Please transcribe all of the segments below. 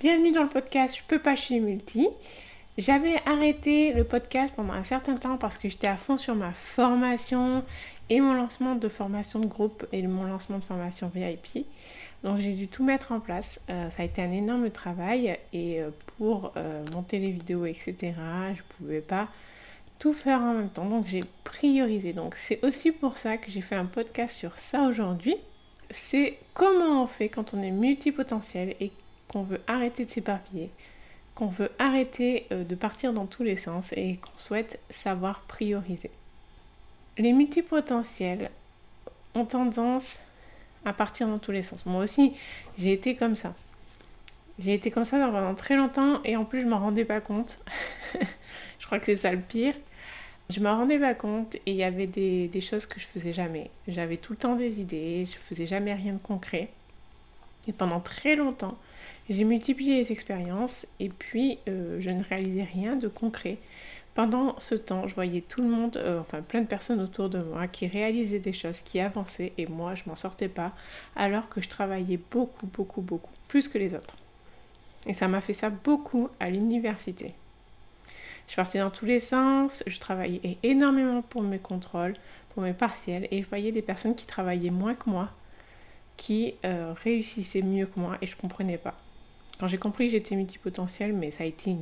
Bienvenue dans le podcast Je peux pas, suis multi. J'avais arrêté le podcast pendant un certain temps parce que j'étais à fond sur ma formation et mon lancement de formation de groupe et mon lancement de formation VIP. Donc j'ai dû tout mettre en place. Euh, ça a été un énorme travail et euh, pour euh, monter les vidéos, etc., je pouvais pas tout faire en même temps. Donc j'ai priorisé. Donc c'est aussi pour ça que j'ai fait un podcast sur ça aujourd'hui. C'est comment on fait quand on est multipotentiel et qu'on veut arrêter de s'éparpiller, qu'on veut arrêter euh, de partir dans tous les sens et qu'on souhaite savoir prioriser. Les multipotentiels ont tendance à partir dans tous les sens. Moi aussi, j'ai été comme ça. J'ai été comme ça pendant très longtemps et en plus je m'en rendais pas compte. je crois que c'est ça le pire. Je m'en rendais pas compte et il y avait des, des, choses que je faisais jamais. J'avais tout le temps des idées, je faisais jamais rien de concret. Et pendant très longtemps, j'ai multiplié les expériences et puis euh, je ne réalisais rien de concret. Pendant ce temps, je voyais tout le monde, euh, enfin plein de personnes autour de moi qui réalisaient des choses, qui avançaient et moi je m'en sortais pas alors que je travaillais beaucoup, beaucoup, beaucoup, plus que les autres. Et ça m'a fait ça beaucoup à l'université. Je partais dans tous les sens, je travaillais énormément pour mes contrôles, pour mes partiels et je voyais des personnes qui travaillaient moins que moi, qui euh, réussissaient mieux que moi et je comprenais pas. Quand j'ai compris que j'étais multipotentiel, mais ça a été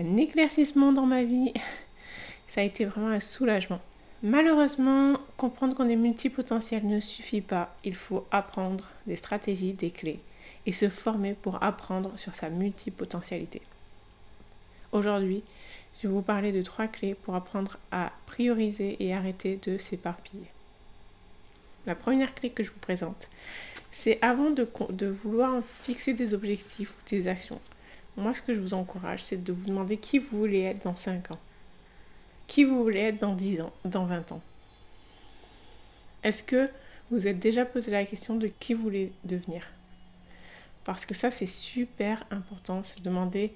un éclaircissement dans ma vie. ça a été vraiment un soulagement. Malheureusement, comprendre qu'on est multipotentiel ne suffit pas. Il faut apprendre des stratégies, des clés et se former pour apprendre sur sa multipotentialité. Aujourd'hui, je vais vous parler de trois clés pour apprendre à prioriser et arrêter de s'éparpiller. La première clé que je vous présente, c'est avant de, vouloir fixer des objectifs ou des actions. Moi, ce que je vous encourage, c'est de vous demander qui vous voulez être dans 5 ans. Qui vous voulez être dans 10 ans, dans 20 ans. Est-ce que vous êtes déjà posé la question de qui vous voulez devenir? Parce que ça, c'est super important, se demander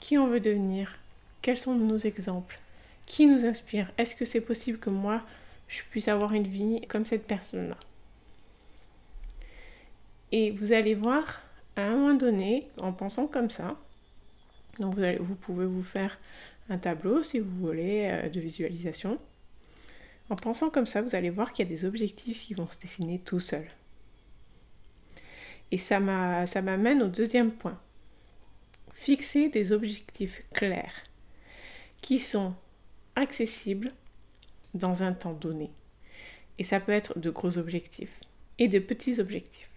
qui on veut devenir, quels sont nos exemples, qui nous inspire. Est-ce que c'est possible que moi, je puisse avoir une vie comme cette personne-là? Et vous allez voir, à un moment donné, en pensant comme ça, vous, pouvez vous faire un tableau si vous voulez euh, de visualisation. En pensant comme ça, vous allez voir qu'il y a des objectifs qui vont se dessiner tout seuls. Et ça m'amène au deuxième point. Fixer des objectifs clairs qui sont accessibles dans un temps donné. Et ça peut être de gros objectifs et de petits objectifs.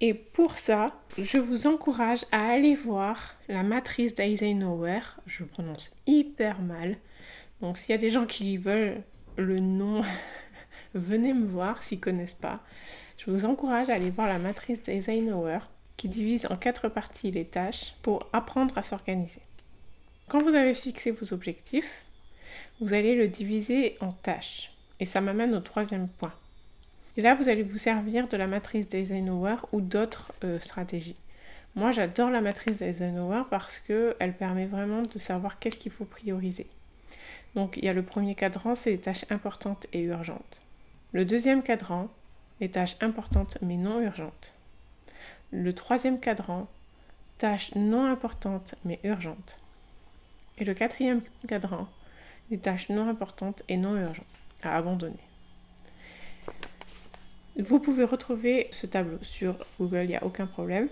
Et pour ça, je vous encourage à aller voir la matrice d'Eisenhower. Je prononce hyper mal. Donc s'il y a des gens qui veulent le nom, venez me voir s'ils ne connaissent pas. Je vous encourage à aller voir la matrice d'Eisenhower qui divise en quatre parties les tâches pour apprendre à s'organiser. Quand vous avez fixé vos objectifs, vous allez le diviser en tâches. Et ça m'amène au troisième point. Et là, vous allez vous servir de la matrice d'Eisenhower ou d'autres euh, stratégies. Moi, j'adore la matrice d'Eisenhower parce qu'elle permet vraiment de savoir qu'est-ce qu'il faut prioriser. Donc, il y a le premier cadran, c'est les tâches importantes et urgentes. Le deuxième cadran, les tâches importantes mais non urgentes. Le troisième cadran, tâches non importantes mais urgentes. Et le quatrième cadran, les tâches non importantes et non urgentes à abandonner. Vous pouvez retrouver ce tableau sur Google, il n'y a aucun problème.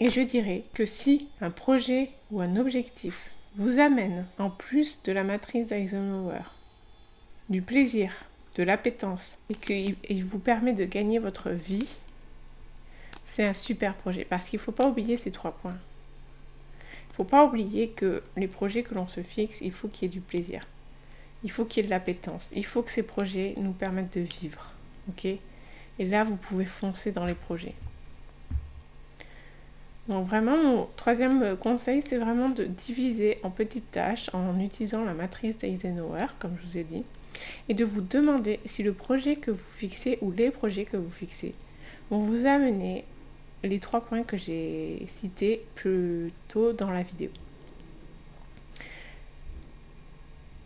Et je dirais que si un projet ou un objectif vous amène, en plus de la matrice d'Eisenhower, du plaisir, de l'appétence, et qu'il vous permet de gagner votre vie, c'est un super projet. Parce qu'il ne faut pas oublier ces trois points. Il ne faut pas oublier que les projets que l'on se fixe, il faut qu'il y ait du plaisir. Il faut qu'il y ait de l'appétence. Il faut que ces projets nous permettent de vivre. Et là, vous pouvez foncer dans les projets. Donc vraiment, mon troisième conseil, c'est vraiment de diviser en petites tâches en utilisant la matrice d'Eisenhower, comme je vous ai dit, et de vous demander si le projet que vous fixez ou les projets que vous fixez vont vous amener les trois points que j'ai cités plus tôt dans la vidéo.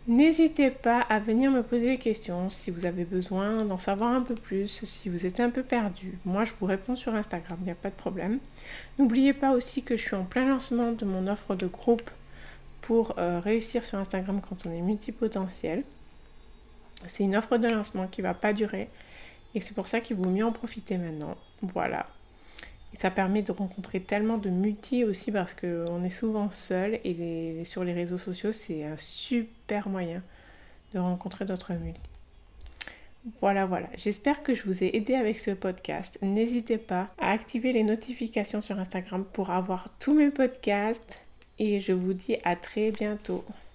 N'hésitez pas à venir me poser des questions si vous avez besoin d'en savoir un peu plus, si vous êtes un peu perdu. Moi, je vous réponds sur Instagram, il n'y a pas de problème. N'oubliez pas aussi que je suis en plein lancement de mon offre de groupe pour euh, réussir sur Instagram quand on est multipotentiel. C'est une offre de lancement qui ne va pas durer et c'est pour ça qu'il vaut mieux en profiter maintenant. Voilà. Ça permet de rencontrer tellement de multi aussi parce qu'on est souvent seul et sur les réseaux sociaux, c'est un super moyen de rencontrer d'autres multi. Voilà, voilà. J'espère que je vous ai aidé avec ce podcast. N'hésitez pas à activer les notifications sur Instagram pour avoir tous mes podcasts. Et je vous dis à très bientôt.